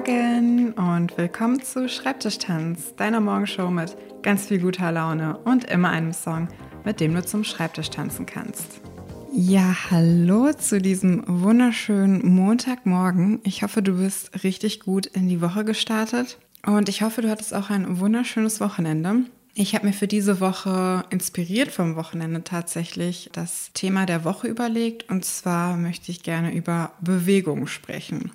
Morgen und willkommen zu Schreibtischtanz, deiner Morgenshow mit ganz viel guter Laune und immer einem Song, mit dem du zum Schreibtisch tanzen kannst. Ja, hallo zu diesem wunderschönen Montagmorgen. Ich hoffe, du bist richtig gut in die Woche gestartet und ich hoffe, du hattest auch ein wunderschönes Wochenende. Ich habe mir für diese Woche inspiriert vom Wochenende tatsächlich das Thema der Woche überlegt und zwar möchte ich gerne über Bewegung sprechen.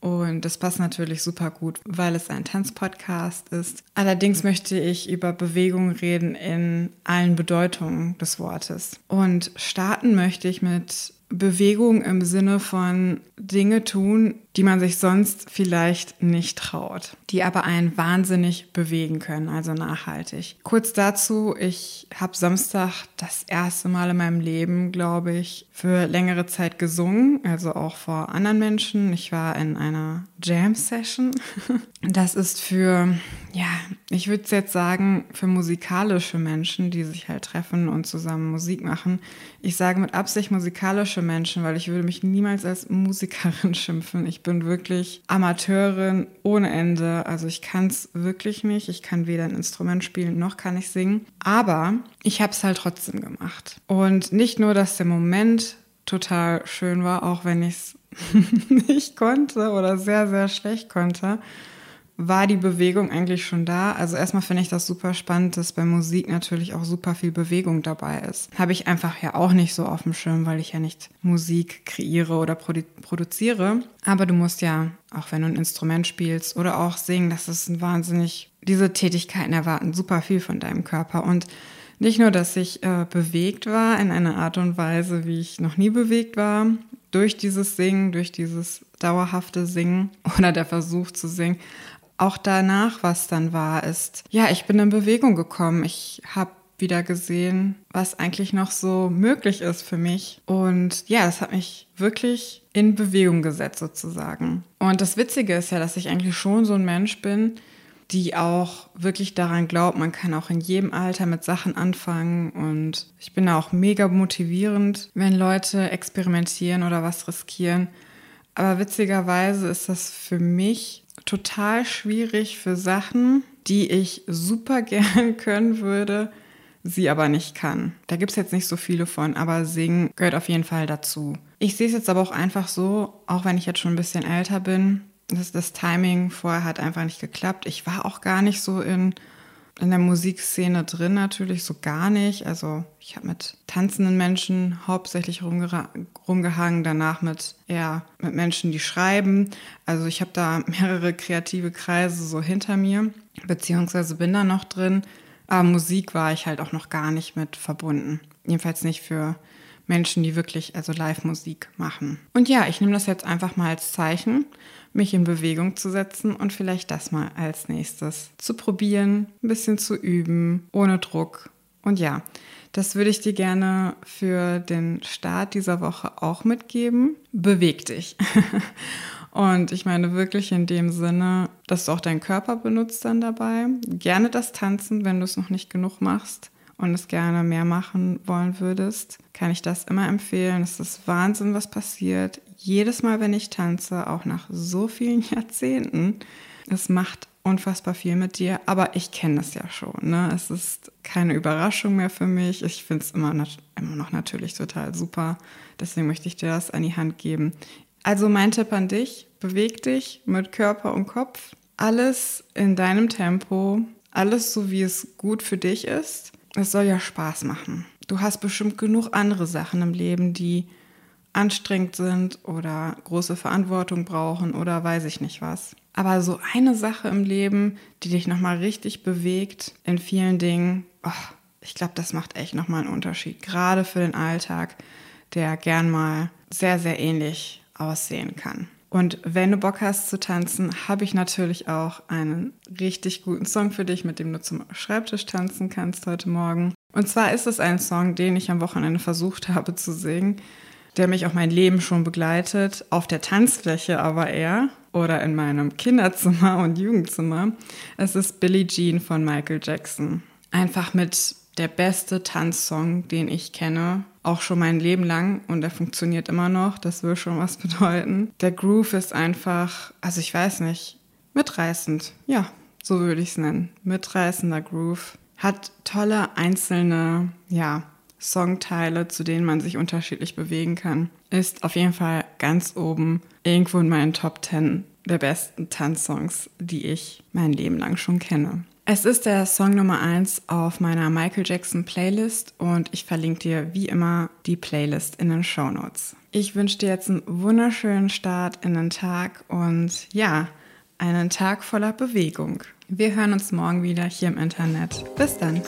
Und das passt natürlich super gut, weil es ein Tanzpodcast ist. Allerdings möchte ich über Bewegung reden in allen Bedeutungen des Wortes. Und starten möchte ich mit Bewegung im Sinne von Dinge tun, die man sich sonst vielleicht nicht traut, die aber einen wahnsinnig bewegen können, also nachhaltig. Kurz dazu, ich habe Samstag das erste Mal in meinem Leben, glaube ich, für längere Zeit gesungen, also auch vor anderen Menschen. Ich war in einer Jam-Session. Das ist für, ja, ich würde jetzt sagen, für musikalische Menschen, die sich halt treffen und zusammen Musik machen. Ich sage mit Absicht musikalische Menschen, weil ich würde mich niemals als Musikerin schimpfen. Ich bin wirklich Amateurin ohne Ende. Also ich kann es wirklich nicht. Ich kann weder ein Instrument spielen noch kann ich singen. Aber ich habe es halt trotzdem gemacht. Und nicht nur, dass der Moment total schön war, auch wenn ich es nicht konnte oder sehr, sehr schlecht konnte, war die Bewegung eigentlich schon da. Also erstmal finde ich das super spannend, dass bei Musik natürlich auch super viel Bewegung dabei ist. Habe ich einfach ja auch nicht so auf dem Schirm, weil ich ja nicht Musik kreiere oder produ produziere. Aber du musst ja, auch wenn du ein Instrument spielst oder auch singen, das ist ein wahnsinnig, diese Tätigkeiten erwarten super viel von deinem Körper. Und nicht nur, dass ich äh, bewegt war in einer Art und Weise, wie ich noch nie bewegt war, durch dieses Singen, durch dieses dauerhafte Singen oder der Versuch zu singen, auch danach, was dann war, ist, ja, ich bin in Bewegung gekommen. Ich habe wieder gesehen, was eigentlich noch so möglich ist für mich. Und ja, das hat mich wirklich in Bewegung gesetzt sozusagen. Und das Witzige ist ja, dass ich eigentlich schon so ein Mensch bin, die auch wirklich daran glaubt, man kann auch in jedem Alter mit Sachen anfangen. Und ich bin auch mega motivierend, wenn Leute experimentieren oder was riskieren. Aber witzigerweise ist das für mich total schwierig für Sachen, die ich super gern können würde, sie aber nicht kann. Da gibt es jetzt nicht so viele von, aber singen gehört auf jeden Fall dazu. Ich sehe es jetzt aber auch einfach so, auch wenn ich jetzt schon ein bisschen älter bin, dass das Timing vorher hat einfach nicht geklappt. Ich war auch gar nicht so in in der Musikszene drin natürlich so gar nicht. Also ich habe mit tanzenden Menschen hauptsächlich rumgehangen, danach mit eher mit Menschen, die schreiben. Also ich habe da mehrere kreative Kreise so hinter mir, beziehungsweise bin da noch drin. Aber Musik war ich halt auch noch gar nicht mit verbunden. Jedenfalls nicht für Menschen, die wirklich also Live-Musik machen. Und ja, ich nehme das jetzt einfach mal als Zeichen, mich in Bewegung zu setzen und vielleicht das mal als nächstes zu probieren, ein bisschen zu üben, ohne Druck. Und ja, das würde ich dir gerne für den Start dieser Woche auch mitgeben. Beweg dich. Und ich meine wirklich in dem Sinne, dass du auch deinen Körper benutzt dann dabei. Gerne das Tanzen, wenn du es noch nicht genug machst und es gerne mehr machen wollen würdest, kann ich das immer empfehlen. Es ist Wahnsinn, was passiert. Jedes Mal, wenn ich tanze, auch nach so vielen Jahrzehnten, es macht unfassbar viel mit dir, aber ich kenne es ja schon. Ne? Es ist keine Überraschung mehr für mich. Ich finde es immer, immer noch natürlich total super. Deswegen möchte ich dir das an die Hand geben. Also mein Tipp an dich, beweg dich mit Körper und Kopf. Alles in deinem Tempo, alles so, wie es gut für dich ist. Es soll ja Spaß machen. Du hast bestimmt genug andere Sachen im Leben, die anstrengend sind oder große Verantwortung brauchen oder weiß ich nicht was. Aber so eine Sache im Leben, die dich nochmal richtig bewegt in vielen Dingen, oh, ich glaube, das macht echt nochmal einen Unterschied. Gerade für den Alltag, der gern mal sehr, sehr ähnlich aussehen kann. Und wenn du Bock hast zu tanzen, habe ich natürlich auch einen richtig guten Song für dich, mit dem du zum Schreibtisch tanzen kannst heute Morgen. Und zwar ist es ein Song, den ich am Wochenende versucht habe zu singen, der mich auch mein Leben schon begleitet, auf der Tanzfläche aber eher oder in meinem Kinderzimmer und Jugendzimmer. Es ist Billie Jean von Michael Jackson. Einfach mit der beste Tanzsong, den ich kenne auch schon mein Leben lang und er funktioniert immer noch. Das will schon was bedeuten. Der Groove ist einfach, also ich weiß nicht, mitreißend. Ja, so würde ich es nennen. Mitreißender Groove. Hat tolle einzelne, ja, Songteile, zu denen man sich unterschiedlich bewegen kann. Ist auf jeden Fall ganz oben irgendwo in meinen Top 10 der besten Tanzsongs, die ich mein Leben lang schon kenne. Es ist der Song Nummer 1 auf meiner Michael Jackson Playlist und ich verlinke dir wie immer die Playlist in den Show Notes. Ich wünsche dir jetzt einen wunderschönen Start in den Tag und ja, einen Tag voller Bewegung. Wir hören uns morgen wieder hier im Internet. Bis dann.